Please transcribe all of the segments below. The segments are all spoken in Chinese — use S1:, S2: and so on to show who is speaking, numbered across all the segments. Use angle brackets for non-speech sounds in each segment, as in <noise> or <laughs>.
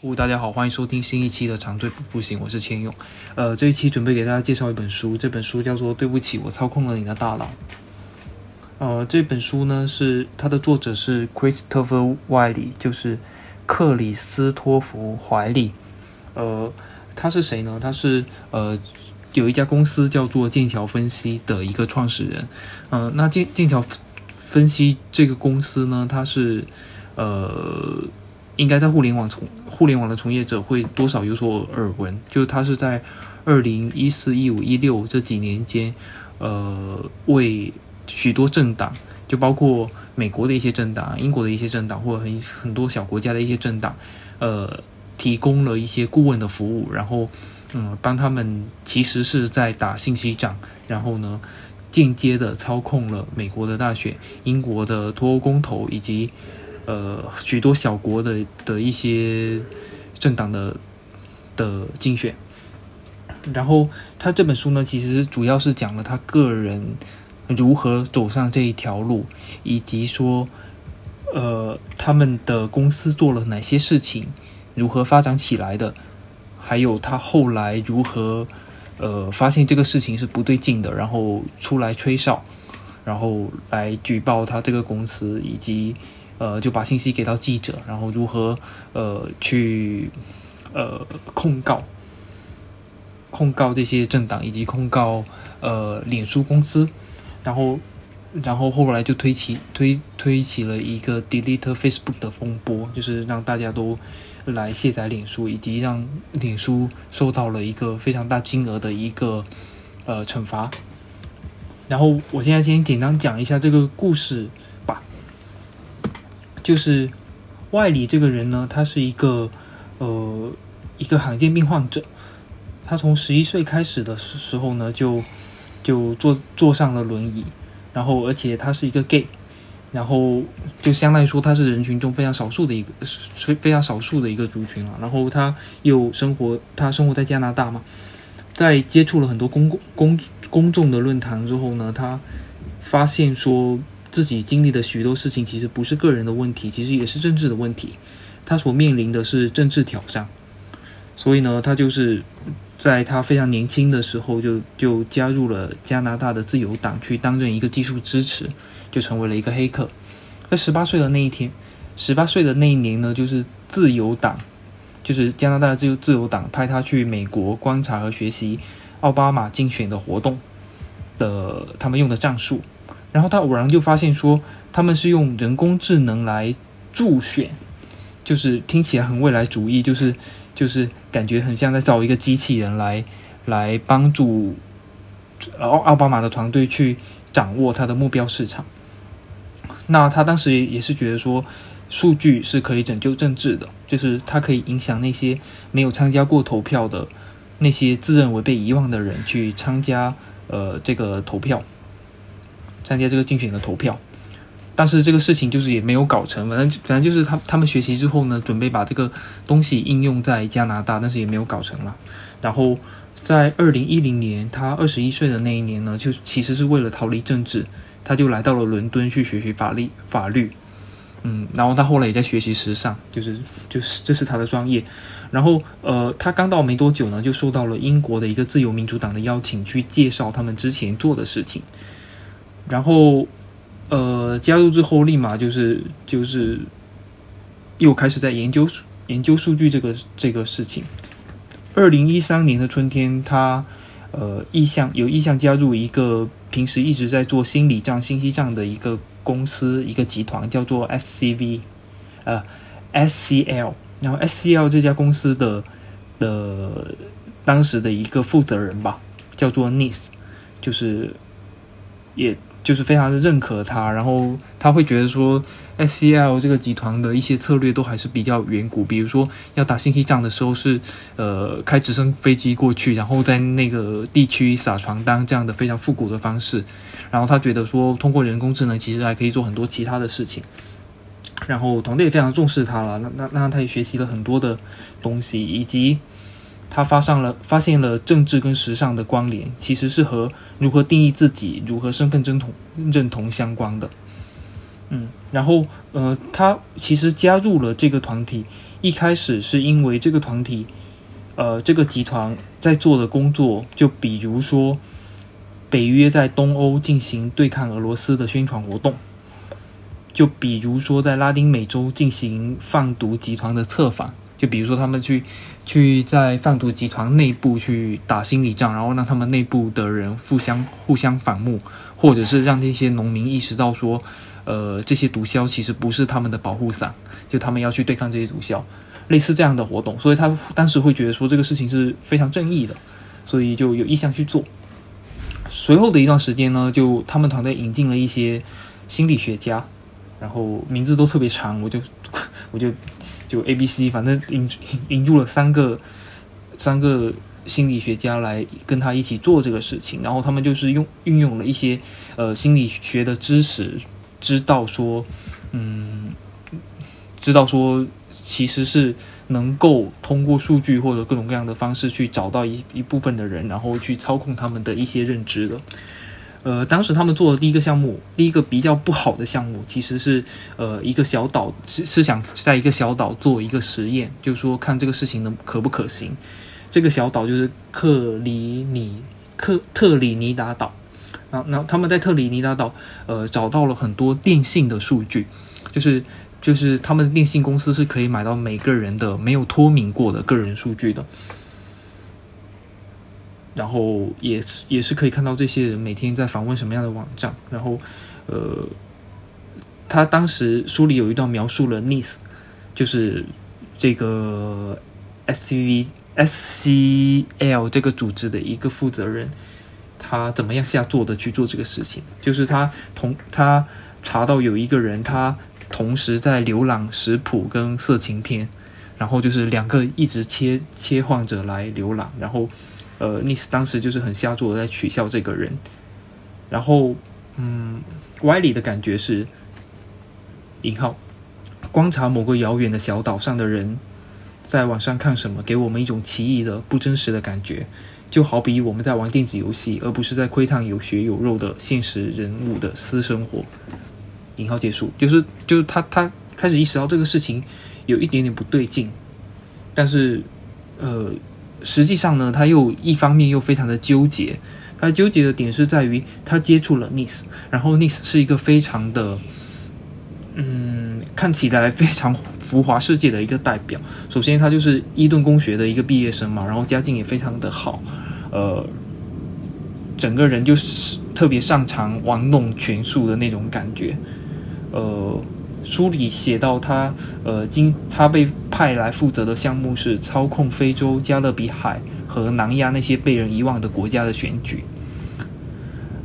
S1: 呼，大家好，欢迎收听新一期的长醉不复醒，我是千勇。呃，这一期准备给大家介绍一本书，这本书叫做《对不起，我操控了你的大脑》。呃，这本书呢是它的作者是 Christopher Wiley，就是克里斯托弗怀利。呃，他是谁呢？他是呃有一家公司叫做剑桥分析的一个创始人。呃，那剑剑桥分析这个公司呢，它是呃应该在互联网从互联网的从业者会多少有所耳闻，就是它是在二零一四、一五、一六这几年间，呃为许多政党，就包括美国的一些政党、英国的一些政党，或者很很多小国家的一些政党，呃，提供了一些顾问的服务，然后，嗯，帮他们其实是在打信息战，然后呢，间接的操控了美国的大选、英国的脱欧公投以及呃许多小国的的一些政党的的竞选。然后他这本书呢，其实主要是讲了他个人。如何走上这一条路，以及说，呃，他们的公司做了哪些事情，如何发展起来的，还有他后来如何，呃，发现这个事情是不对劲的，然后出来吹哨，然后来举报他这个公司，以及呃，就把信息给到记者，然后如何呃去呃控告，控告这些政党，以及控告呃脸书公司。然后，然后后来就推起推推起了一个 delete Facebook 的风波，就是让大家都来卸载脸书，以及让脸书受到了一个非常大金额的一个呃惩罚。然后我现在先简单讲一下这个故事。就是外里这个人呢，他是一个呃一个罕见病患者，他从十一岁开始的时候呢就。就坐坐上了轮椅，然后而且他是一个 gay，然后就相当于说他是人群中非常少数的一个，非非常少数的一个族群了。然后他又生活，他生活在加拿大嘛，在接触了很多公公公公众的论坛之后呢，他发现说自己经历的许多事情其实不是个人的问题，其实也是政治的问题。他所面临的是政治挑战，所以呢，他就是。在他非常年轻的时候，就就加入了加拿大的自由党，去担任一个技术支持，就成为了一个黑客。在十八岁的那一天，十八岁的那一年呢，就是自由党，就是加拿大自由自由党派他去美国观察和学习奥巴马竞选的活动的他们用的战术。然后他偶然就发现说，他们是用人工智能来助选，就是听起来很未来主义，就是。就是感觉很像在找一个机器人来来帮助奥奥巴马的团队去掌握他的目标市场。那他当时也是觉得说，数据是可以拯救政治的，就是它可以影响那些没有参加过投票的那些自认为被遗忘的人去参加呃这个投票，参加这个竞选的投票。但是这个事情就是也没有搞成，反正反正就是他他们学习之后呢，准备把这个东西应用在加拿大，但是也没有搞成了。然后在二零一零年，他二十一岁的那一年呢，就其实是为了逃离政治，他就来到了伦敦去学习法律法律。嗯，然后他后来也在学习时尚，就是就是这是他的专业。然后呃，他刚到没多久呢，就受到了英国的一个自由民主党的邀请，去介绍他们之前做的事情。然后。呃，加入之后立马就是就是又开始在研究研究数据这个这个事情。二零一三年的春天，他呃意向有意向加入一个平时一直在做心理账、信息账的一个公司一个集团，叫做 SCV 呃 SCL。然后 SCL 这家公司的的当时的一个负责人吧，叫做 Nis，就是也。就是非常的认可他，然后他会觉得说，SCL 这个集团的一些策略都还是比较远古，比如说要打信息战的时候是，呃，开直升飞机过去，然后在那个地区撒传单这样的非常复古的方式，然后他觉得说，通过人工智能其实还可以做很多其他的事情，然后团队也非常重视他了，那那那他也学习了很多的东西，以及。他发上了发现了政治跟时尚的关联，其实是和如何定义自己、如何身份认同认同相关的。嗯，然后呃，他其实加入了这个团体，一开始是因为这个团体，呃，这个集团在做的工作，就比如说北约在东欧进行对抗俄罗斯的宣传活动，就比如说在拉丁美洲进行贩毒集团的策反，就比如说他们去去在贩毒集团内部去打心理战，然后让他们内部的人互相互相反目，或者是让这些农民意识到说。呃，这些毒枭其实不是他们的保护伞，就他们要去对抗这些毒枭，类似这样的活动，所以他当时会觉得说这个事情是非常正义的，所以就有意向去做。随后的一段时间呢，就他们团队引进了一些心理学家，然后名字都特别长，我就 <laughs> 我就就 A、B、C，反正引 <laughs> 引入了三个三个心理学家来跟他一起做这个事情，然后他们就是用运用了一些呃心理学的知识。知道说，嗯，知道说，其实是能够通过数据或者各种各样的方式去找到一一部分的人，然后去操控他们的一些认知的。呃，当时他们做的第一个项目，第一个比较不好的项目，其实是呃一个小岛是是想在一个小岛做一个实验，就是说看这个事情能可不可行。这个小岛就是克里尼克特里尼达岛。那那他们在特里尼达岛，呃，找到了很多电信的数据，就是就是他们电信公司是可以买到每个人的没有脱敏过的个人数据的，然后也是也是可以看到这些人每天在访问什么样的网站，然后呃，他当时书里有一段描述了 NIS，就是这个 SCV SCL 这个组织的一个负责人。他怎么样下作的去做这个事情？就是他同他查到有一个人，他同时在浏览食谱跟色情片，然后就是两个一直切切换着来浏览，然后呃，尼斯当时就是很下作的在取笑这个人，然后嗯，歪理的感觉是引号观察某个遥远的小岛上的人在网上看什么，给我们一种奇异的不真实的感觉。就好比我们在玩电子游戏，而不是在窥探有血有肉的现实人物的私生活。引号结束，就是就是他他开始意识到这个事情有一点点不对劲，但是呃，实际上呢，他又一方面又非常的纠结。他纠结的点是在于他接触了 Nis，然后 Nis 是一个非常的嗯，看起来非常。浮华世界的一个代表。首先，他就是伊顿公学的一个毕业生嘛，然后家境也非常的好，呃，整个人就是特别擅长玩弄权术的那种感觉。呃，书里写到他，呃，今他被派来负责的项目是操控非洲、加勒比海和南亚那些被人遗忘的国家的选举。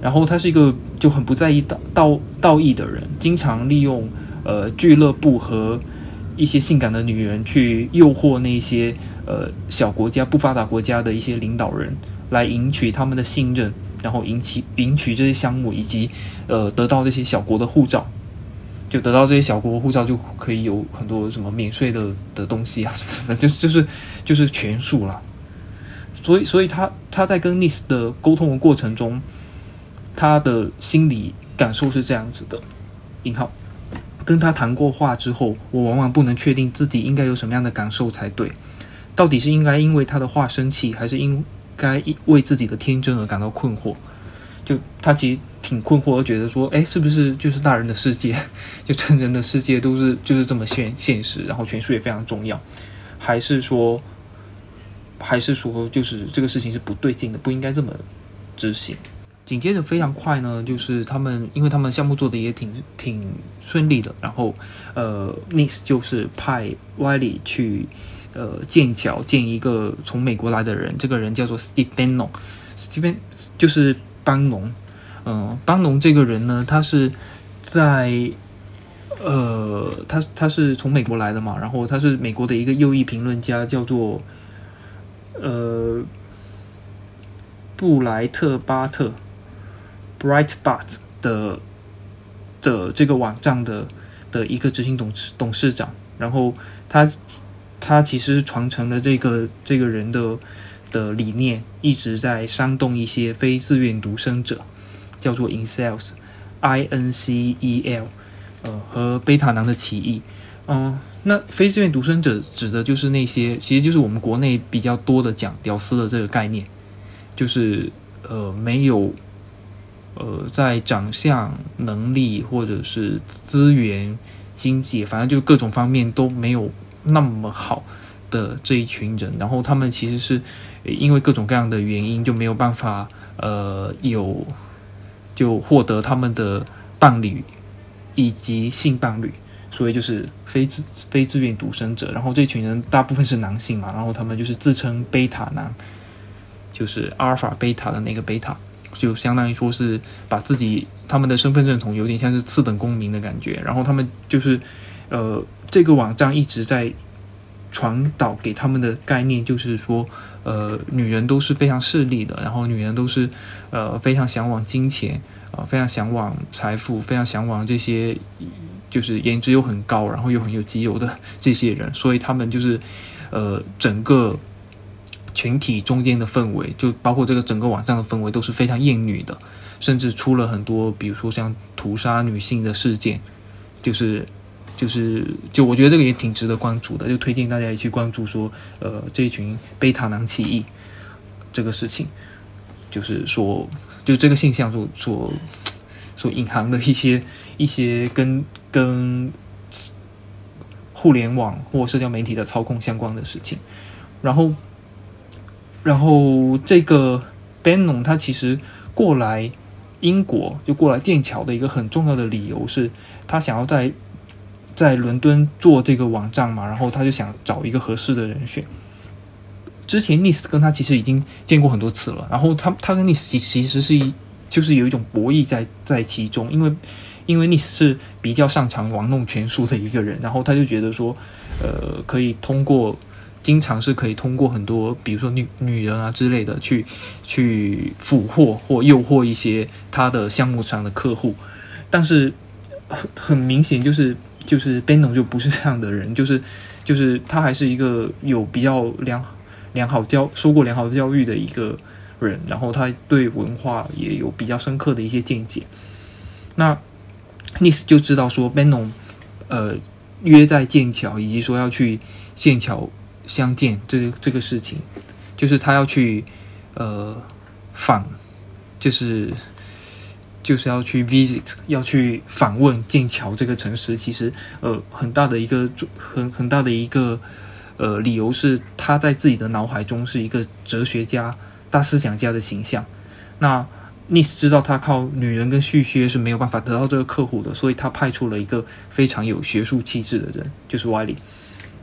S1: 然后他是一个就很不在意道道道义的人，经常利用呃俱乐部和一些性感的女人去诱惑那些呃小国家、不发达国家的一些领导人，来赢取他们的信任，然后赢取赢取这些项目，以及呃得到这些小国的护照，就得到这些小国护照就可以有很多什么免税的的东西啊，<laughs> 反正就是就是权术啦。所以，所以他他在跟 Nis 的沟通的过程中，他的心理感受是这样子的：引号。跟他谈过话之后，我往往不能确定自己应该有什么样的感受才对。到底是应该因为他的话生气，还是应该为自己的天真而感到困惑？就他其实挺困惑，觉得说，哎，是不是就是大人的世界，<laughs> 就成人的世界都是就是这么现现实，然后权术也非常重要，还是说，还是说，就是这个事情是不对劲的，不应该这么执行？紧接着非常快呢，就是他们，因为他们项目做的也挺挺顺利的，然后呃，Nis 就是派 Wiley 去呃剑桥见一个从美国来的人，这个人叫做 Stephen，Stephen 就是班农，嗯，邦农这个人呢，他是在呃，他他是从美国来的嘛，然后他是美国的一个右翼评论家，叫做呃布莱特巴特。（Bright But） 的的这个网站的的一个执行董事董事长，然后他他其实传承了这个这个人的的理念，一直在煽动一些非自愿独生者，叫做 Incels，I N C E L，呃和贝塔男的歧义，嗯，那非自愿独生者指的就是那些，其实就是我们国内比较多的讲屌丝的这个概念，就是呃没有呃在长相、能力或者是资源、经济，反正就各种方面都没有那么好的这一群人，然后他们其实是因为各种各样的原因就没有办法呃有就获得他们的伴侣以及性伴侣。所以就是非自非自愿独生者，然后这群人大部分是男性嘛，然后他们就是自称贝塔男，就是阿尔法贝塔的那个贝塔，就相当于说是把自己他们的身份认同有点像是次等公民的感觉，然后他们就是呃这个网站一直在传导给他们的概念就是说呃女人都是非常势利的，然后女人都是呃非常向往金钱啊，非常向往财富，非常向往这些。就是颜值又很高，然后又很有基友的这些人，所以他们就是，呃，整个群体中间的氛围，就包括这个整个网站的氛围都是非常厌女的，甚至出了很多，比如说像屠杀女性的事件，就是就是就我觉得这个也挺值得关注的，就推荐大家也去关注说，呃，这一群贝塔男起义这个事情，就是说，就这个现象所所所隐含的一些一些跟。跟互联网或社交媒体的操控相关的事情，然后，然后这个 Bannon 他其实过来英国就过来剑桥的一个很重要的理由是，他想要在在伦敦做这个网站嘛，然后他就想找一个合适的人选。之前 Nis 跟他其实已经见过很多次了，然后他他跟 Nis 其实是一就是有一种博弈在在其中，因为。因为 Nis 是比较擅长玩弄权术的一个人，然后他就觉得说，呃，可以通过，经常是可以通过很多，比如说女女人啊之类的，去去俘获或诱惑一些他的项目上的客户。但是很很明显，就是就是 Beno 就不是这样的人，就是就是他还是一个有比较良良好教受过良好教育的一个人，然后他对文化也有比较深刻的一些见解。那 Nis 就知道说 b e n o 呃，约在剑桥，以及说要去剑桥相见，这这个事情，就是他要去呃访，就是就是要去 visit，要去访问剑桥这个城市。其实呃，很大的一个很很大的一个呃理由是，他在自己的脑海中是一个哲学家、大思想家的形象。那 Nis 知道他靠女人跟续靴是没有办法得到这个客户的，所以他派出了一个非常有学术气质的人，就是 wily。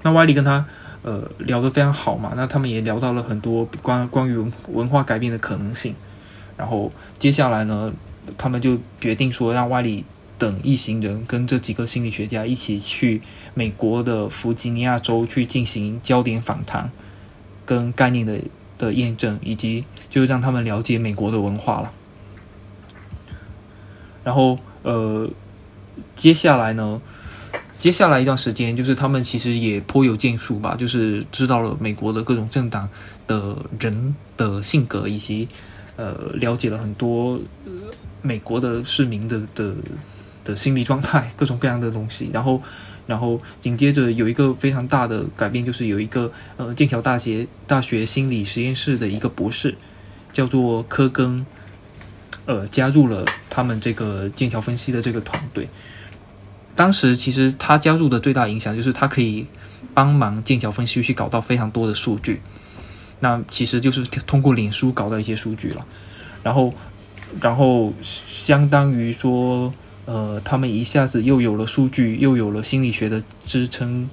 S1: 那 wily 跟他呃聊得非常好嘛，那他们也聊到了很多关关于文化改变的可能性。然后接下来呢，他们就决定说让外里等一行人跟这几个心理学家一起去美国的弗吉尼亚州去进行焦点访谈跟概念的的验证，以及就是让他们了解美国的文化了。然后，呃，接下来呢？接下来一段时间，就是他们其实也颇有建树吧，就是知道了美国的各种政党的人的性格，以及呃，了解了很多美国的市民的的的心理状态，<laughs> 各种各样的东西。然后，然后紧接着有一个非常大的改变，就是有一个呃，剑桥大学大学心理实验室的一个博士，叫做科根。呃，加入了他们这个剑桥分析的这个团队。当时其实他加入的最大影响就是他可以帮忙剑桥分析去搞到非常多的数据。那其实就是通过脸书搞到一些数据了。然后，然后相当于说，呃，他们一下子又有了数据，又有了心理学的支撑，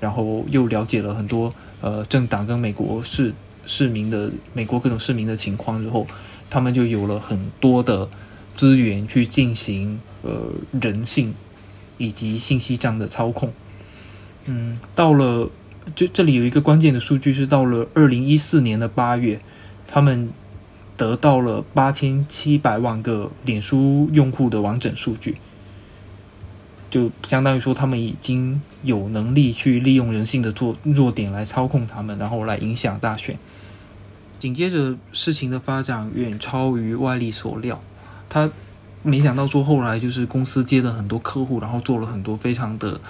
S1: 然后又了解了很多呃政党跟美国市市民的美国各种市民的情况之后。他们就有了很多的资源去进行呃人性以及信息这样的操控。嗯，到了就这里有一个关键的数据是到了二零一四年的八月，他们得到了八千七百万个脸书用户的完整数据，就相当于说他们已经有能力去利用人性的弱弱点来操控他们，然后来影响大选。紧接着，事情的发展远超于外力所料。他没想到说，后来就是公司接了很多客户，然后做了很多非常的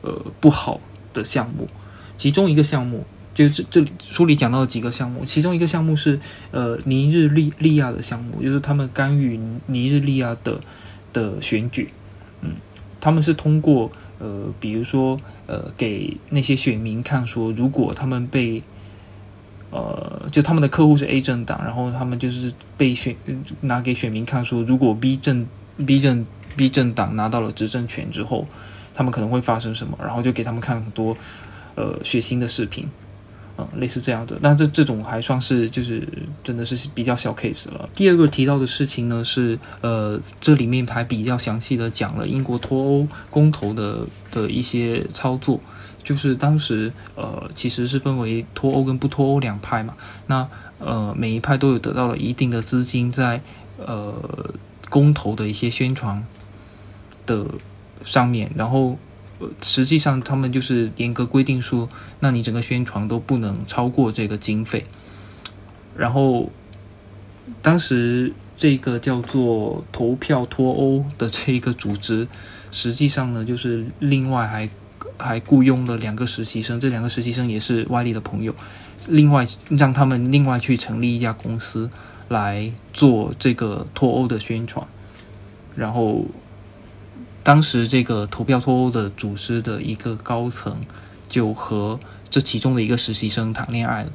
S1: 呃不好的项目，其中一个项目就这这里书里讲到几个项目，其中一个项目是呃尼日利利亚的项目，就是他们干预尼日利亚的的选举，嗯，他们是通过呃比如说呃给那些选民看说，如果他们被呃，就他们的客户是 A 政党，然后他们就是被选拿给选民看说，如果 B 政 B 政 B 政党拿到了执政权之后，他们可能会发生什么，然后就给他们看很多呃血腥的视频，嗯，类似这样的。但这这种还算是就是真的是比较小 case 了。第二个提到的事情呢是呃，这里面还比较详细的讲了英国脱欧公投的的一些操作。就是当时，呃，其实是分为脱欧跟不脱欧两派嘛。那呃，每一派都有得到了一定的资金在呃公投的一些宣传的上面，然后实际上他们就是严格规定说，那你整个宣传都不能超过这个经费。然后当时这个叫做投票脱欧的这一个组织，实际上呢，就是另外还。还雇佣了两个实习生，这两个实习生也是外力的朋友。另外让他们另外去成立一家公司来做这个脱欧的宣传。然后当时这个投票脱欧的组织的一个高层就和这其中的一个实习生谈恋爱了。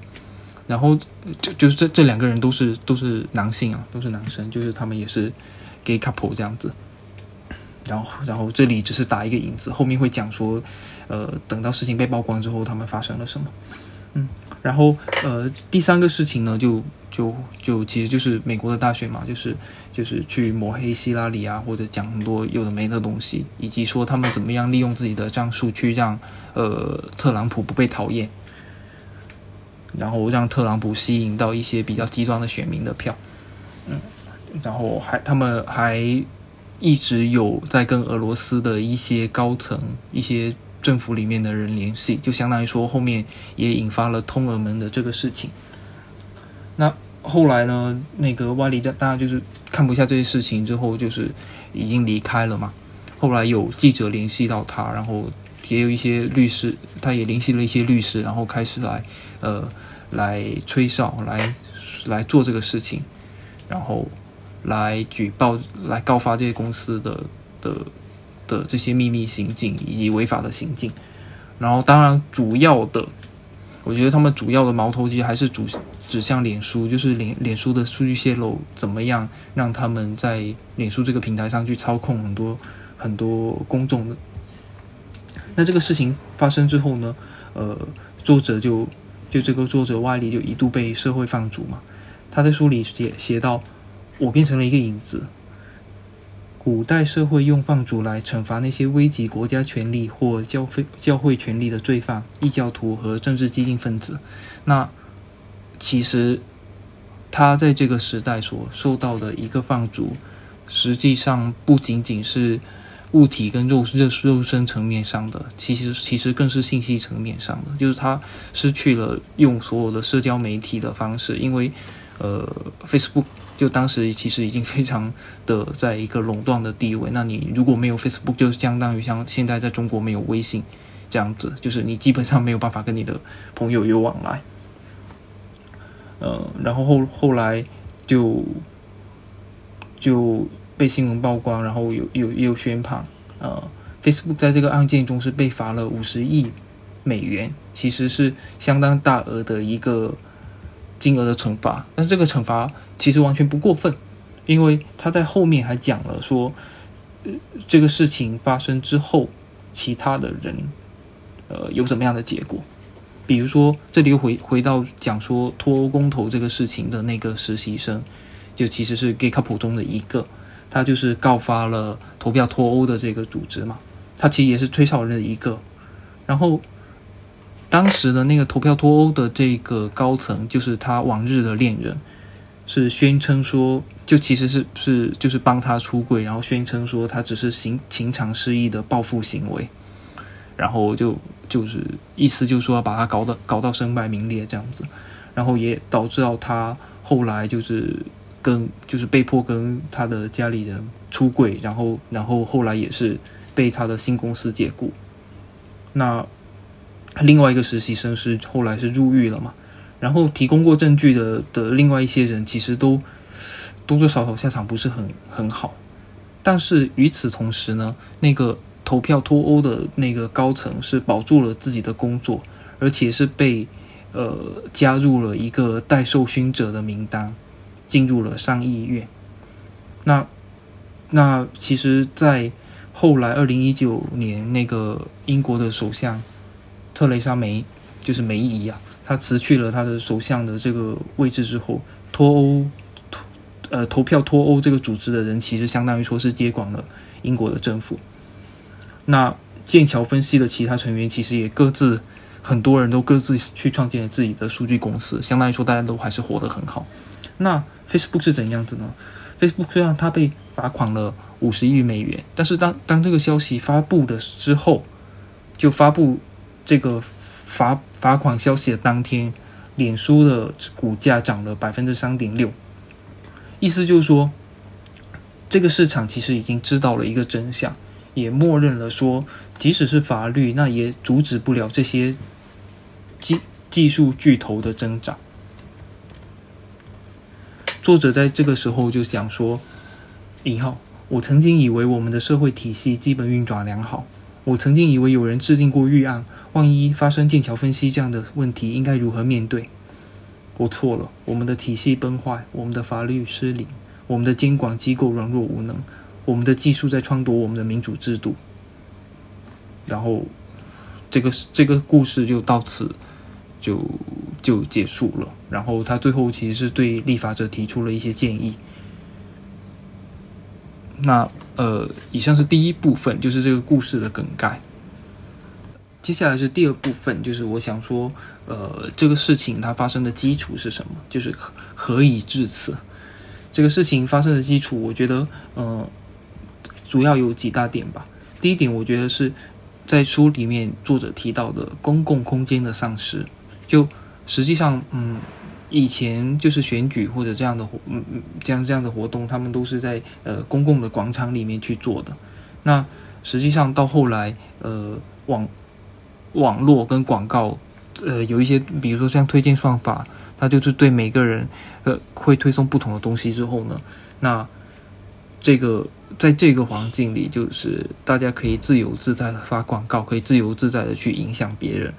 S1: 然后就就是这这两个人都是都是男性啊，都是男生，就是他们也是 gay couple 这样子。然后，然后这里只是打一个引子，后面会讲说，呃，等到事情被曝光之后，他们发生了什么。嗯，然后呃，第三个事情呢，就就就其实就是美国的大选嘛，就是就是去抹黑希拉里啊，或者讲很多有的没的东西，以及说他们怎么样利用自己的战术去让呃特朗普不被讨厌，然后让特朗普吸引到一些比较极端的选民的票。嗯，然后还他们还。一直有在跟俄罗斯的一些高层、一些政府里面的人联系，就相当于说后面也引发了通俄门的这个事情。那后来呢，那个瓦里大大家就是看不下这些事情之后，就是已经离开了嘛。后来有记者联系到他，然后也有一些律师，他也联系了一些律师，然后开始来呃来吹哨，来来做这个事情，然后。来举报、来告发这些公司的的的这些秘密行径以及违法的行径，然后当然主要的，我觉得他们主要的矛头其实还是主指向脸书，就是脸脸书的数据泄露怎么样让他们在脸书这个平台上去操控很多很多公众的。那这个事情发生之后呢，呃，作者就就这个作者外力就一度被社会放逐嘛，他在书里写写到。我变成了一个影子。古代社会用放逐来惩罚那些危及国家权力或教会教会权力的罪犯、异教徒和政治激进分子。那其实他在这个时代所受到的一个放逐，实际上不仅仅是物体跟肉肉肉身层面上的，其实其实更是信息层面上的，就是他失去了用所有的社交媒体的方式，因为呃，Facebook。就当时其实已经非常的在一个垄断的地位。那你如果没有 Facebook，就相当于像现在在中国没有微信这样子，就是你基本上没有办法跟你的朋友有往来。呃，然后后后来就就被新闻曝光，然后有有也有宣判，呃，Facebook 在这个案件中是被罚了五十亿美元，其实是相当大额的一个金额的惩罚。但是这个惩罚。其实完全不过分，因为他在后面还讲了说，这个事情发生之后，其他的人，呃，有什么样的结果？比如说，这里又回回到讲说脱欧公投这个事情的那个实习生，就其实是 g a y c o u p 中的一个，他就是告发了投票脱欧的这个组织嘛，他其实也是吹哨人的一个。然后，当时的那个投票脱欧的这个高层，就是他往日的恋人。是宣称说，就其实是是就是帮他出柜，然后宣称说他只是情情场失意的报复行为，然后就就是意思就是说把他搞到搞到身败名裂这样子，然后也导致到他后来就是跟就是被迫跟他的家里人出轨，然后然后后来也是被他的新公司解雇。那另外一个实习生是后来是入狱了嘛，然后提供过证据的的另外一些人其实都多多少少下场不是很很好，但是与此同时呢，那个投票脱欧的那个高层是保住了自己的工作，而且是被呃加入了一个待受勋者的名单，进入了上议院。那那其实，在后来二零一九年那个英国的首相。特蕾莎梅就是梅姨啊，她辞去了她的首相的这个位置之后，脱欧呃投票脱欧这个组织的人，其实相当于说是接管了英国的政府。那剑桥分析的其他成员，其实也各自很多人都各自去创建了自己的数据公司，相当于说大家都还是活得很好。那 Facebook 是怎样子呢？Facebook 虽然它被罚款了五十亿美元，但是当当这个消息发布的之后，就发布。这个罚罚款消息的当天，脸书的股价涨了百分之三点六，意思就是说，这个市场其实已经知道了一个真相，也默认了说，即使是法律，那也阻止不了这些技技术巨头的增长。作者在这个时候就想说：“引号，我曾经以为我们的社会体系基本运转良好。”我曾经以为有人制定过预案，万一发生剑桥分析这样的问题，应该如何面对？我错了，我们的体系崩坏，我们的法律失灵，我们的监管机构软弱无能，我们的技术在篡夺我们的民主制度。然后，这个这个故事就到此就就结束了。然后他最后其实是对立法者提出了一些建议。那呃，以上是第一部分，就是这个故事的梗概。接下来是第二部分，就是我想说，呃，这个事情它发生的基础是什么？就是何以至此？这个事情发生的基础，我觉得，嗯，主要有几大点吧。第一点，我觉得是在书里面作者提到的公共空间的丧失，就实际上，嗯。以前就是选举或者这样的，嗯嗯，这样这样的活动，他们都是在呃公共的广场里面去做的。那实际上到后来，呃，网网络跟广告，呃，有一些，比如说像推荐算法，它就是对每个人呃会推送不同的东西之后呢，那这个在这个环境里，就是大家可以自由自在的发广告，可以自由自在的去影响别人。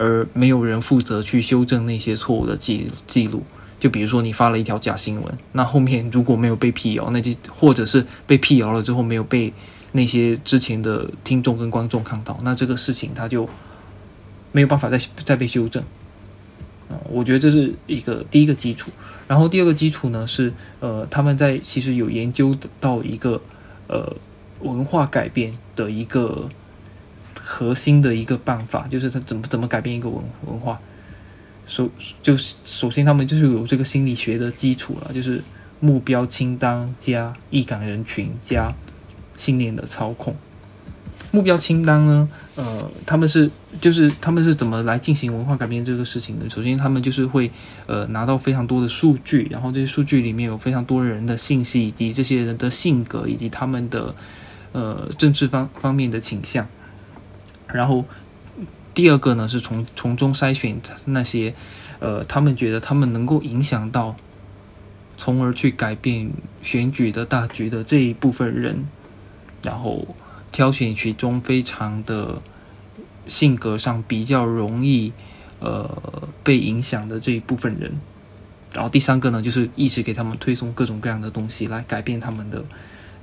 S1: 而没有人负责去修正那些错误的记记录，就比如说你发了一条假新闻，那后面如果没有被辟谣，那就或者是被辟谣了之后没有被那些之前的听众跟观众看到，那这个事情他就没有办法再再被修正。啊，我觉得这是一个第一个基础。然后第二个基础呢是，呃，他们在其实有研究到一个呃文化改变的一个。核心的一个办法就是他怎么怎么改变一个文文化，首就首先他们就是有这个心理学的基础了，就是目标清单加易感人群加信念的操控。目标清单呢，呃，他们是就是他们是怎么来进行文化改变这个事情的？首先他们就是会呃拿到非常多的数据，然后这些数据里面有非常多人的信息以及这些人的性格以及他们的呃政治方方面的倾向。然后，第二个呢是从从中筛选那些，呃，他们觉得他们能够影响到，从而去改变选举的大局的这一部分人，然后挑选其中非常的性格上比较容易呃被影响的这一部分人，然后第三个呢就是一直给他们推送各种各样的东西来改变他们的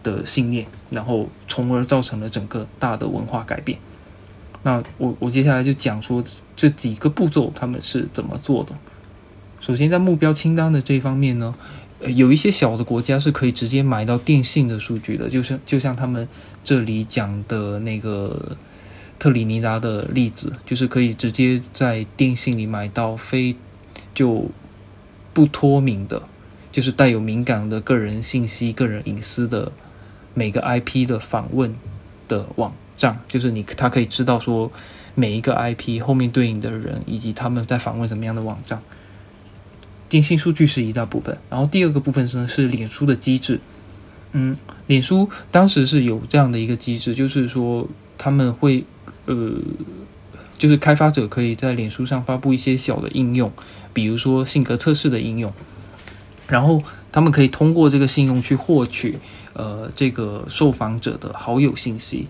S1: 的信念，然后从而造成了整个大的文化改变。那我我接下来就讲说这几个步骤他们是怎么做的。首先，在目标清单的这一方面呢，有一些小的国家是可以直接买到电信的数据的，就是就像他们这里讲的那个特里尼达的例子，就是可以直接在电信里买到非就不脱敏的，就是带有敏感的个人信息、个人隐私的每个 IP 的访问的网。站就是你，他可以知道说每一个 IP 后面对应的人以及他们在访问什么样的网站。电信数据是一大部分，然后第二个部分呢是脸书的机制。嗯，脸书当时是有这样的一个机制，就是说他们会呃就是开发者可以在脸书上发布一些小的应用，比如说性格测试的应用，然后他们可以通过这个信用去获取呃这个受访者的好友信息。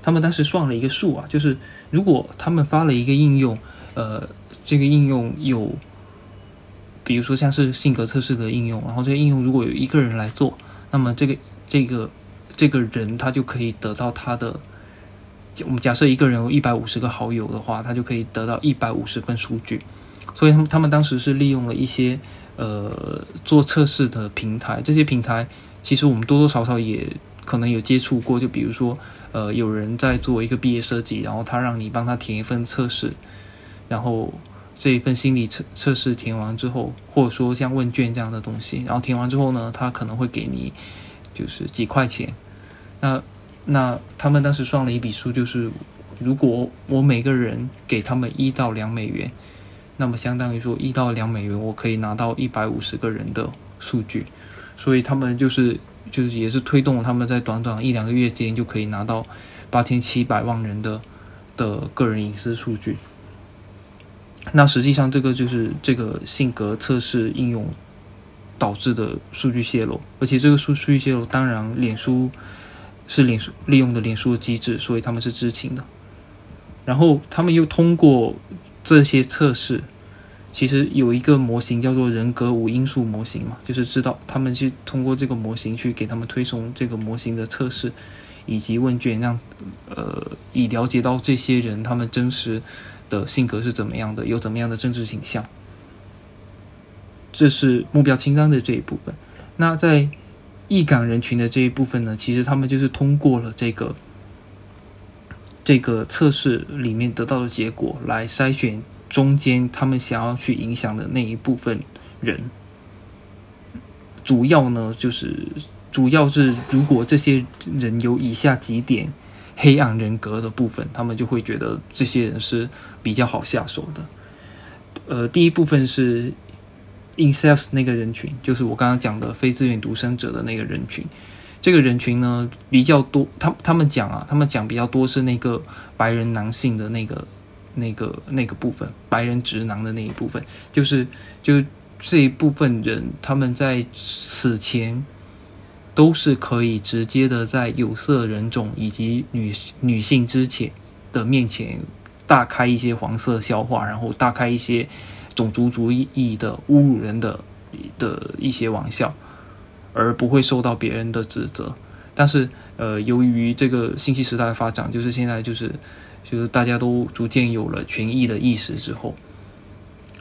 S1: 他们当时算了一个数啊，就是如果他们发了一个应用，呃，这个应用有，比如说像是性格测试的应用，然后这个应用如果有一个人来做，那么这个这个这个人他就可以得到他的。我们假设一个人有一百五十个好友的话，他就可以得到一百五十份数据。所以他们他们当时是利用了一些呃做测试的平台，这些平台其实我们多多少少也可能有接触过。就比如说呃有人在做一个毕业设计，然后他让你帮他填一份测试，然后这一份心理测测试填完之后，或者说像问卷这样的东西，然后填完之后呢，他可能会给你就是几块钱。那那他们当时算了一笔数，就是如果我每个人给他们一到两美元，那么相当于说一到两美元，我可以拿到一百五十个人的数据，所以他们就是就是也是推动他们在短短一两个月间就可以拿到八千七百万人的的个人隐私数据。那实际上这个就是这个性格测试应用导致的数据泄露，而且这个数数据泄露，当然脸书。是脸书利用的脸书的机制，所以他们是知情的。然后他们又通过这些测试，其实有一个模型叫做人格五因素模型嘛，就是知道他们去通过这个模型去给他们推送这个模型的测试以及问卷，让呃以了解到这些人他们真实的性格是怎么样的，有怎么样的政治倾向。这是目标清单的这一部分。那在易感人群的这一部分呢，其实他们就是通过了这个这个测试里面得到的结果来筛选中间他们想要去影响的那一部分人。主要呢，就是主要是如果这些人有以下几点黑暗人格的部分，他们就会觉得这些人是比较好下手的。呃，第一部分是。Incels 那个人群，就是我刚刚讲的非自愿独生者的那个人群。这个人群呢比较多，他他们讲啊，他们讲比较多是那个白人男性的那个、那个、那个部分，白人直男的那一部分，就是就这一部分人，他们在此前都是可以直接的在有色人种以及女女性之前的面前大开一些黄色笑话，然后大开一些。种族主义的侮辱人的的一些玩笑，而不会受到别人的指责。但是，呃，由于这个信息时代的发展，就是现在就是就是大家都逐渐有了权益的意识之后，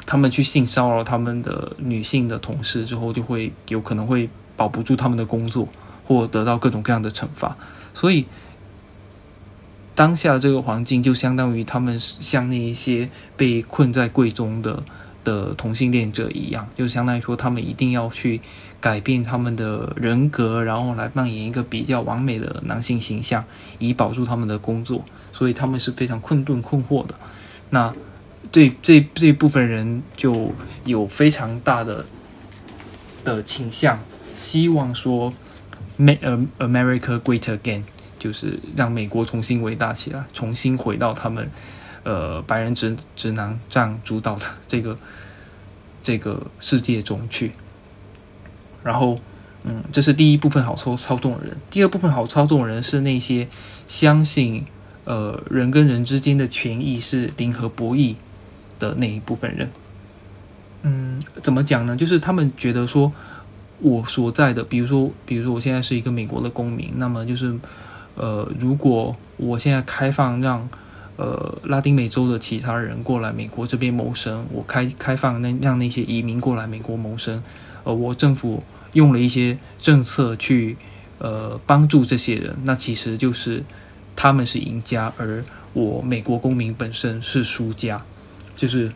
S1: 他们去性骚扰他们的女性的同事之后，就会有可能会保不住他们的工作，或得到各种各样的惩罚。所以。当下这个环境就相当于他们像那一些被困在柜中的的同性恋者一样，就相当于说他们一定要去改变他们的人格，然后来扮演一个比较完美的男性形象，以保住他们的工作，所以他们是非常困顿困惑的。那这这这部分人就有非常大的的倾向，希望说 “Make America Great Again”。就是让美国重新伟大起来，重新回到他们，呃，白人直直男占主导的这个这个世界中去。然后，嗯，这是第一部分好操操纵的人。第二部分好操纵的人是那些相信，呃，人跟人之间的权益是零和博弈的那一部分人。嗯，怎么讲呢？就是他们觉得说，我所在的，比如说，比如说我现在是一个美国的公民，那么就是。呃，如果我现在开放让呃拉丁美洲的其他人过来美国这边谋生，我开开放那让那些移民过来美国谋生，呃，我政府用了一些政策去呃帮助这些人，那其实就是他们是赢家，而我美国公民本身是输家，就是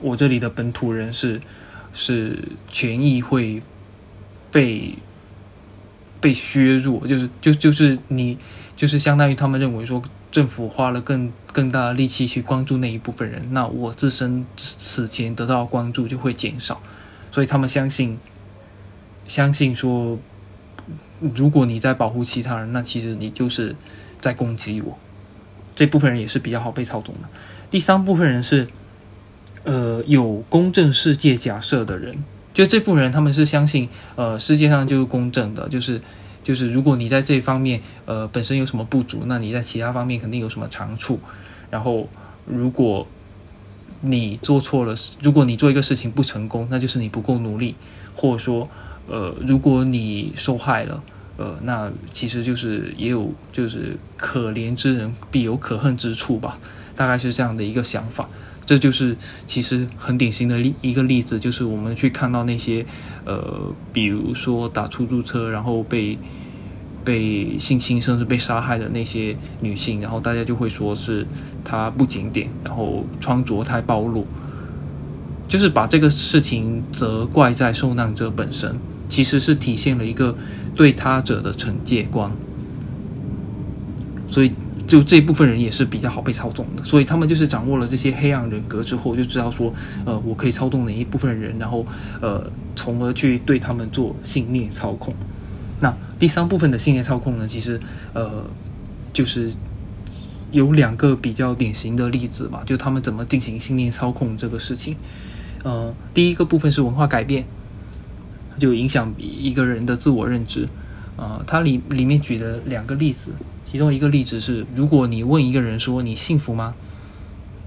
S1: 我这里的本土人是是权益会被。被削弱，就是就就是你，就是相当于他们认为说，政府花了更更大的力气去关注那一部分人，那我自身此前得到关注就会减少，所以他们相信，相信说，如果你在保护其他人，那其实你就是在攻击我，这部分人也是比较好被操纵的。第三部分人是，呃，有公正世界假设的人，就这部分人他们是相信，呃，世界上就是公正的，就是就是如果你在这方面，呃，本身有什么不足，那你在其他方面肯定有什么长处。然后，如果你做错了，如果你做一个事情不成功，那就是你不够努力，或者说，呃，如果你受害了。呃，那其实就是也有，就是可怜之人必有可恨之处吧，大概是这样的一个想法。这就是其实很典型的例一个例子，就是我们去看到那些，呃，比如说打出租车然后被被性侵甚至被杀害的那些女性，然后大家就会说是她不检点，然后穿着太暴露，就是把这个事情责怪在受难者本身，其实是体现了一个。对他者的惩戒观，所以就这部分人也是比较好被操纵的。所以他们就是掌握了这些黑暗人格之后，就知道说，呃，我可以操纵哪一部分人，然后呃，从而去对他们做信念操控。那第三部分的信念操控呢，其实呃，就是有两个比较典型的例子吧，就他们怎么进行信念操控这个事情。呃，第一个部分是文化改变。就影响一个人的自我认知，啊，它里里面举的两个例子，其中一个例子是，如果你问一个人说你幸福吗？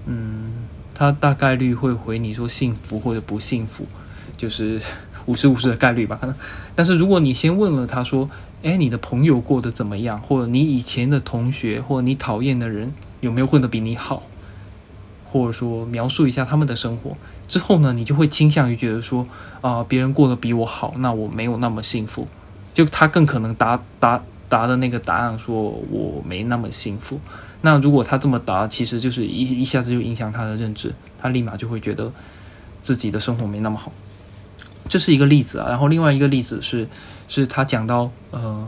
S1: 嗯，他大概率会回你说幸福或者不幸福，就是五十五十的概率吧，可能。但是如果你先问了他说，哎，你的朋友过得怎么样？或者你以前的同学或者你讨厌的人有没有混得比你好？或者说描述一下他们的生活之后呢，你就会倾向于觉得说啊，别人过得比我好，那我没有那么幸福。就他更可能答答答的那个答案，说我没那么幸福。那如果他这么答，其实就是一一下子就影响他的认知，他立马就会觉得自己的生活没那么好。这是一个例子啊。然后另外一个例子是，是他讲到呃，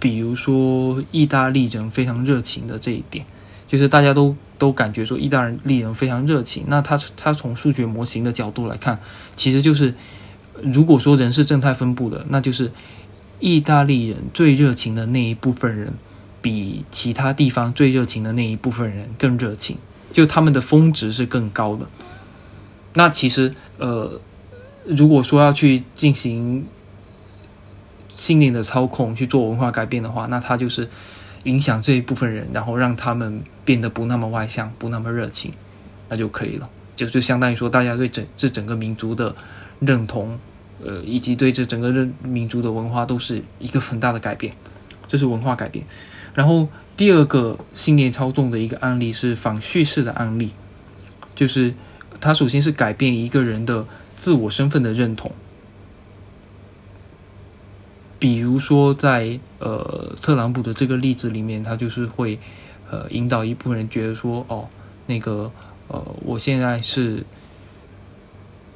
S1: 比如说意大利人非常热情的这一点，就是大家都。都感觉说意大利人非常热情。那他他从数学模型的角度来看，其实就是如果说人是正态分布的，那就是意大利人最热情的那一部分人，比其他地方最热情的那一部分人更热情，就他们的峰值是更高的。那其实呃，如果说要去进行信念的操控，去做文化改变的话，那他就是。影响这一部分人，然后让他们变得不那么外向，不那么热情，那就可以了。就就相当于说，大家对整这整个民族的认同，呃，以及对这整个认民族的文化，都是一个很大的改变。这是文化改变。然后第二个信念操纵的一个案例是反叙事的案例，就是它首先是改变一个人的自我身份的认同。比如说，在呃特朗普的这个例子里面，他就是会呃引导一部分人觉得说，哦，那个呃，我现在是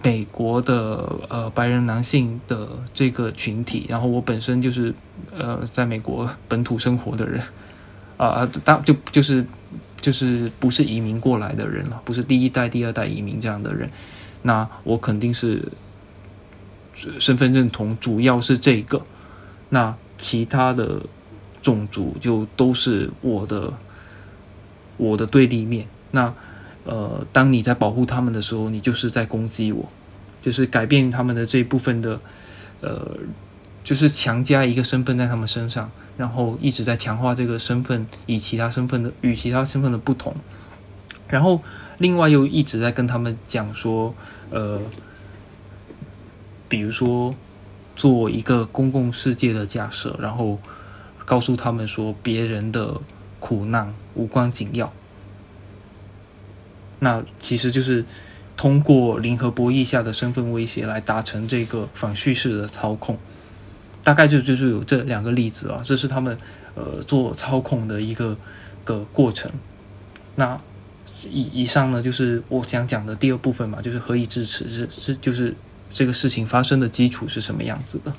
S1: 美国的呃白人男性的这个群体，然后我本身就是呃在美国本土生活的人啊，当就就是就是不是移民过来的人了，不是第一代、第二代移民这样的人，那我肯定是身份认同主要是这个。那其他的种族就都是我的我的对立面。那呃，当你在保护他们的时候，你就是在攻击我，就是改变他们的这一部分的呃，就是强加一个身份在他们身上，然后一直在强化这个身份以其他身份的与其他身份的不同，然后另外又一直在跟他们讲说，呃，比如说。做一个公共世界的假设，然后告诉他们说别人的苦难无关紧要。那其实就是通过零和博弈下的身份威胁来达成这个反叙事的操控。大概就就是有这两个例子啊，这是他们呃做操控的一个个过程。那以以上呢，就是我想讲的第二部分嘛，就是何以至此是是就是。这个事情发生的基础是什么样子的？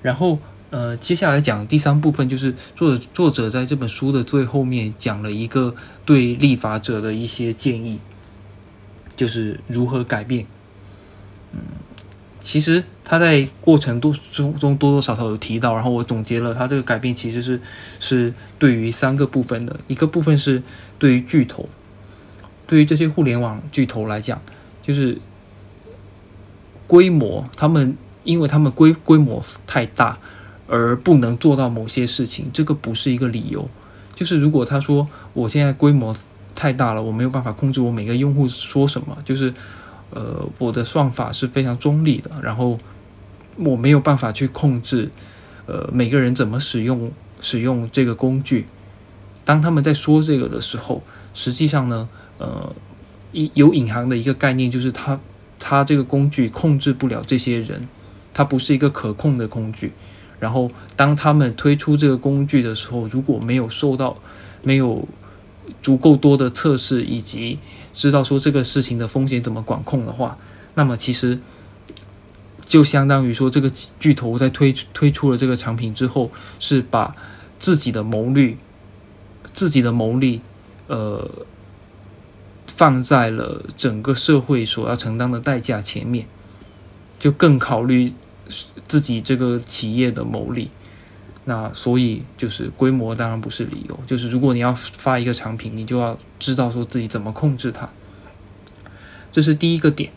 S1: 然后，呃，接下来讲第三部分，就是作者作者在这本书的最后面讲了一个对立法者的一些建议，就是如何改变。嗯，其实他在过程多中中多多少少有提到，然后我总结了他这个改变其实是是对于三个部分的，一个部分是对于巨头，对于这些互联网巨头来讲，就是规模，他们因为他们规规模太大而不能做到某些事情，这个不是一个理由。就是如果他说我现在规模太大了，我没有办法控制我每个用户说什么，就是呃我的算法是非常中立的，然后我没有办法去控制呃每个人怎么使用使用这个工具。当他们在说这个的时候，实际上呢，呃，有隐含的一个概念就是他他这个工具控制不了这些人，它不是一个可控的工具。然后，当他们推出这个工具的时候，如果没有受到没有足够多的测试，以及知道说这个事情的风险怎么管控的话，那么其实就相当于说，这个巨头在推推出了这个产品之后，是把自己的谋利、自己的谋利，呃，放在了整个社会所要承担的代价前面，就更考虑。自己这个企业的牟利，那所以就是规模当然不是理由。就是如果你要发一个产品，你就要知道说自己怎么控制它。这是第一个点。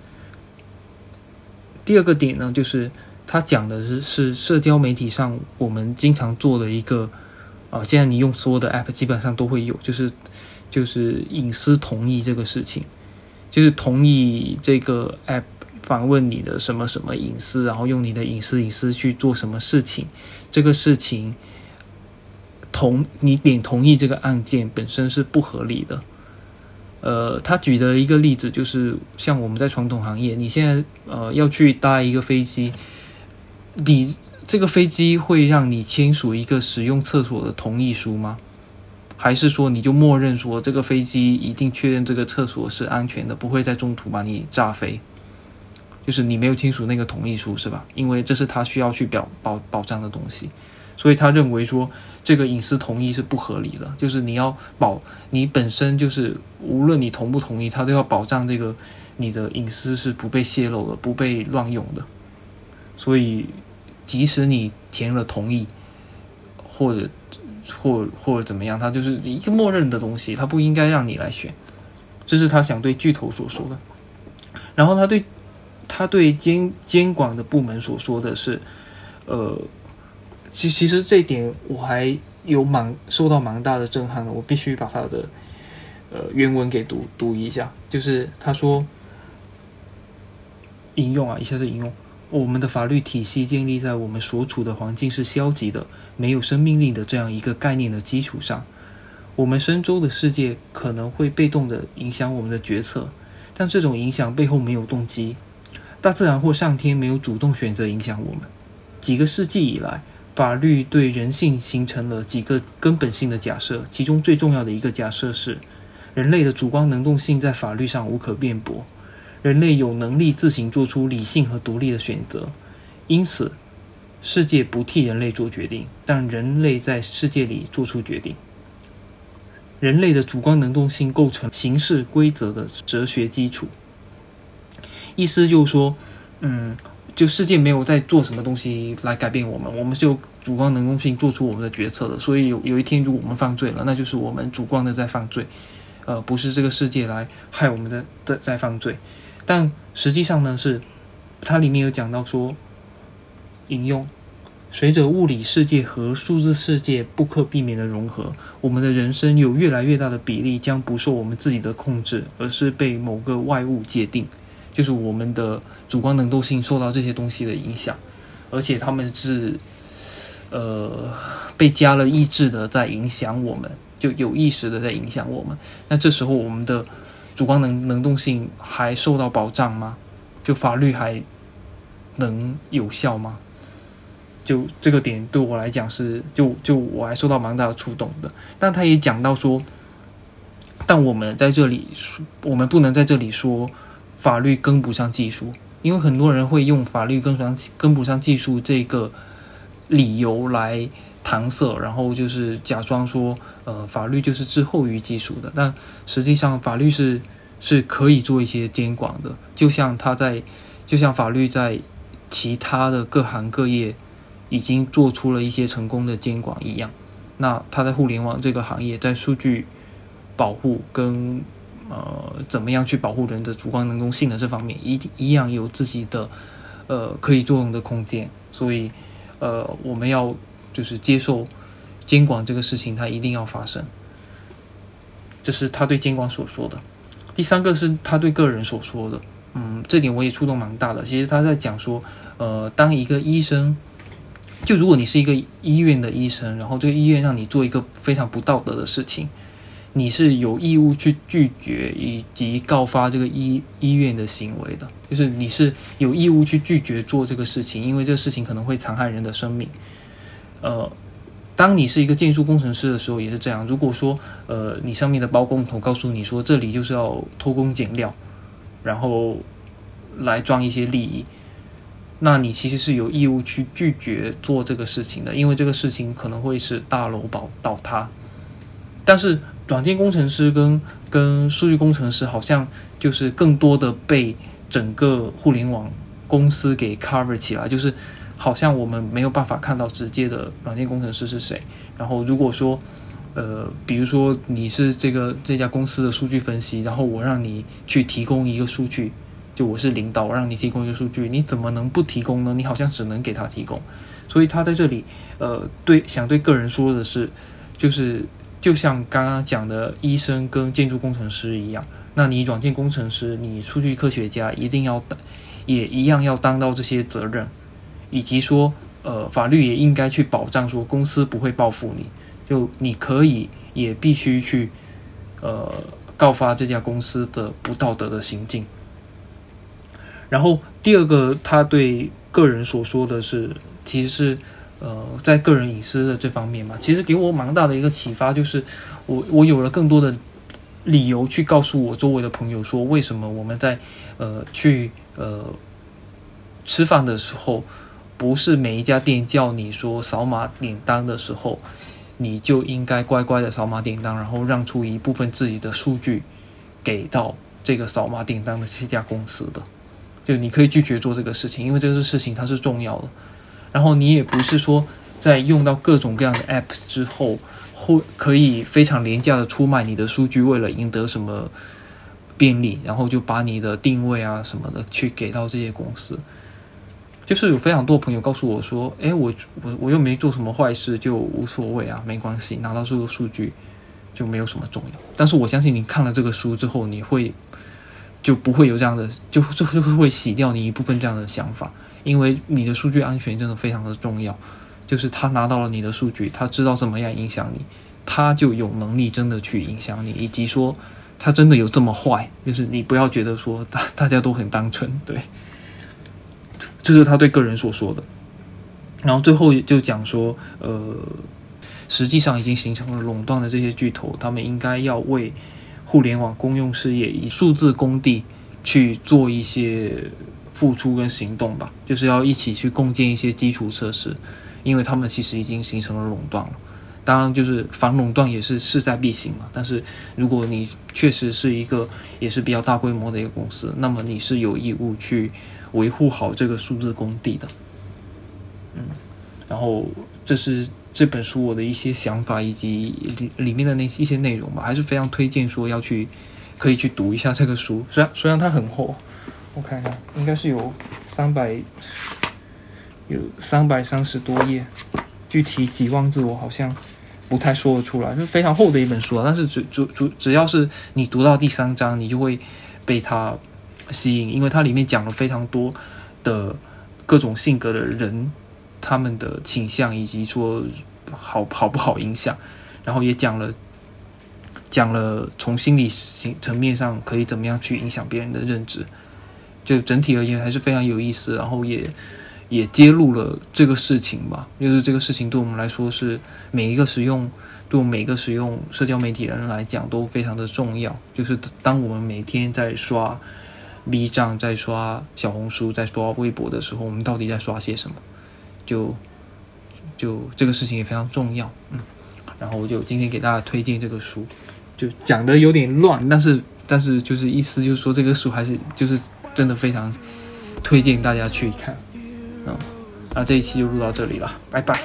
S1: 第二个点呢，就是他讲的是是社交媒体上我们经常做的一个啊，现在你用所有的 app 基本上都会有，就是就是隐私同意这个事情，就是同意这个 app。访问你的什么什么隐私，然后用你的隐私隐私去做什么事情，这个事情同你点同意这个案件本身是不合理的。呃，他举的一个例子就是，像我们在传统行业，你现在呃要去搭一个飞机，你这个飞机会让你签署一个使用厕所的同意书吗？还是说你就默认说这个飞机一定确认这个厕所是安全的，不会在中途把你炸飞？就是你没有签署那个同意书是吧？因为这是他需要去表保保障的东西，所以他认为说这个隐私同意是不合理的。就是你要保你本身就是无论你同不同意，他都要保障这个你的隐私是不被泄露的、不被乱用的。所以即使你填了同意，或者或或者怎么样，他就是一个默认的东西，他不应该让你来选。这是他想对巨头所说的。然后他对。他对监监管的部门所说的是，呃，其其实这一点我还有蛮受到蛮大的震撼的，我必须把他的呃原文给读读一下。就是他说，引用啊，以下是引用：我们的法律体系建立在我们所处的环境是消极的、没有生命力的这样一个概念的基础上，我们身周的世界可能会被动的影响我们的决策，但这种影响背后没有动机。大自然或上天没有主动选择影响我们。几个世纪以来，法律对人性形成了几个根本性的假设，其中最重要的一个假设是：人类的主观能动性在法律上无可辩驳，人类有能力自行做出理性和独立的选择。因此，世界不替人类做决定，但人类在世界里做出决定。人类的主观能动性构成形式规则的哲学基础。意思就是说，嗯，就世界没有在做什么东西来改变我们，我们是有主观能动性做出我们的决策的。所以有有一天，如果我们犯罪了，那就是我们主观的在犯罪，呃，不是这个世界来害我们的的在犯罪。但实际上呢，是它里面有讲到说，引用，随着物理世界和数字世界不可避免的融合，我们的人生有越来越大的比例将不受我们自己的控制，而是被某个外物界定。就是我们的主观能动性受到这些东西的影响，而且他们是，呃，被加了意志的在影响我们，就有意识的在影响我们。那这时候我们的主观能能动性还受到保障吗？就法律还能有效吗？就这个点对我来讲是，就就我还受到蛮大的触动的。但他也讲到说，但我们在这里，我们不能在这里说。法律跟不上技术，因为很多人会用法律跟不上跟不上技术这个理由来搪塞，然后就是假装说，呃，法律就是滞后于技术的。但实际上，法律是是可以做一些监管的，就像他在，就像法律在其他的各行各业已经做出了一些成功的监管一样，那他在互联网这个行业，在数据保护跟呃怎么样去保护人的主观能动性的这方面，一一样有自己的呃可以作用的空间。所以呃我们要就是接受监管这个事情，它一定要发生。这是他对监管所说的。第三个是他对个人所说的。嗯，这点我也触动蛮大的。其实他在讲说，呃，当一个医生，就如果你是一个医院的医生，然后这个医院让你做一个非常不道德的事情，你是有义务去拒绝以及告发这个医医院的行为的。就是你是有义务去拒绝做这个事情，因为这个事情可能会残害人的生命。呃，当你是一个建筑工程师的时候也是这样。如果说，呃，你上面的包工头告诉你说这里就是要偷工减料。然后来赚一些利益，那你其实是有义务去拒绝做这个事情的，因为这个事情可能会使大楼倒倒塌。但是软件工程师跟跟数据工程师好像就是更多的被整个互联网公司给 cover 起来，就是好像我们没有办法看到直接的软件工程师是谁。然后如果说呃，比如说你是这个这家公司的数据分析，然后我让你去提供一个数据，就我是领导，我让你提供一个数据，你怎么能不提供呢？你好像只能给他提供，所以他在这里，呃，对，想对个人说的是，就是就像刚刚讲的医生跟建筑工程师一样，那你软件工程师，你数据科学家一定要也一样要担到这些责任，以及说，呃，法律也应该去保障说公司不会报复你。就你可以也必须去，呃，告发这家公司的不道德的行径。然后第二个，他对个人所说的是，其实是呃，在个人隐私的这方面嘛，其实给我蛮大的一个启发，就是我我有了更多的理由去告诉我周围的朋友说，为什么我们在呃去呃吃饭的时候，不是每一家店叫你说扫码点单的时候。你就应该乖乖的扫码点单，然后让出一部分自己的数据给到这个扫码点单的这家公司的。就你可以拒绝做这个事情，因为这个事情它是重要的。然后你也不是说在用到各种各样的 App 之后，会可以非常廉价的出卖你的数据，为了赢得什么便利，然后就把你的定位啊什么的去给到这些公司。就是有非常多朋友告诉我说：“哎，我我我又没做什么坏事，就无所谓啊，没关系，拿到这个数据就没有什么重要。”但是我相信你看了这个书之后，你会就不会有这样的，就就就会洗掉你一部分这样的想法，因为你的数据安全真的非常的重要。就是他拿到了你的数据，他知道怎么样影响你，他就有能力真的去影响你，以及说他真的有这么坏。就是你不要觉得说大大家都很单纯，对。这是他对个人所说的，然后最后就讲说，呃，实际上已经形成了垄断的这些巨头，他们应该要为互联网公用事业以数字工地去做一些付出跟行动吧，就是要一起去共建一些基础设施，因为他们其实已经形成了垄断了。当然，就是反垄断也是势在必行嘛。但是如果你确实是一个也是比较大规模的一个公司，那么你是有义务去。维护好这个数字工地的，嗯，然后这是这本书我的一些想法以及里里面的那一些内容吧，还是非常推荐说要去可以去读一下这个书。虽然虽然它很厚，我看看应该是有三百有三百三十多页，具体几万字我好像不太说得出来，是非常厚的一本书啊。但是主主主只要是你读到第三章，你就会被它。吸引，因为它里面讲了非常多的各种性格的人，他们的倾向以及说好好不好影响，然后也讲了讲了从心理层层面上可以怎么样去影响别人的认知，就整体而言还是非常有意思，然后也也揭露了这个事情吧，就是这个事情对我们来说是每一个使用对每个使用社交媒体的人来讲都非常的重要，就是当我们每天在刷。B 站在刷小红书，在刷微博的时候，我们到底在刷些什么？就就这个事情也非常重要，嗯。然后我就今天给大家推荐这个书，就讲的有点乱，但是但是就是意思就是说这个书还是就是真的非常推荐大家去看。
S2: 嗯，那这一期就录到这里了，拜拜。